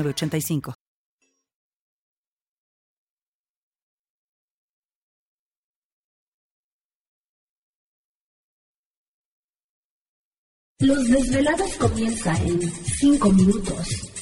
85 Los desvelados comienza en 5 minutos.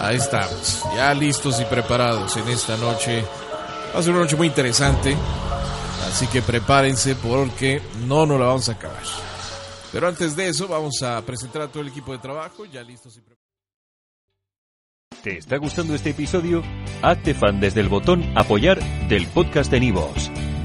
Ahí estamos, ya listos y preparados en esta noche. Va a ser una noche muy interesante, así que prepárense porque no nos la vamos a acabar. Pero antes de eso, vamos a presentar a todo el equipo de trabajo, ya listos y preparados. ¿Te está gustando este episodio? Hazte fan desde el botón Apoyar del podcast de Nivos.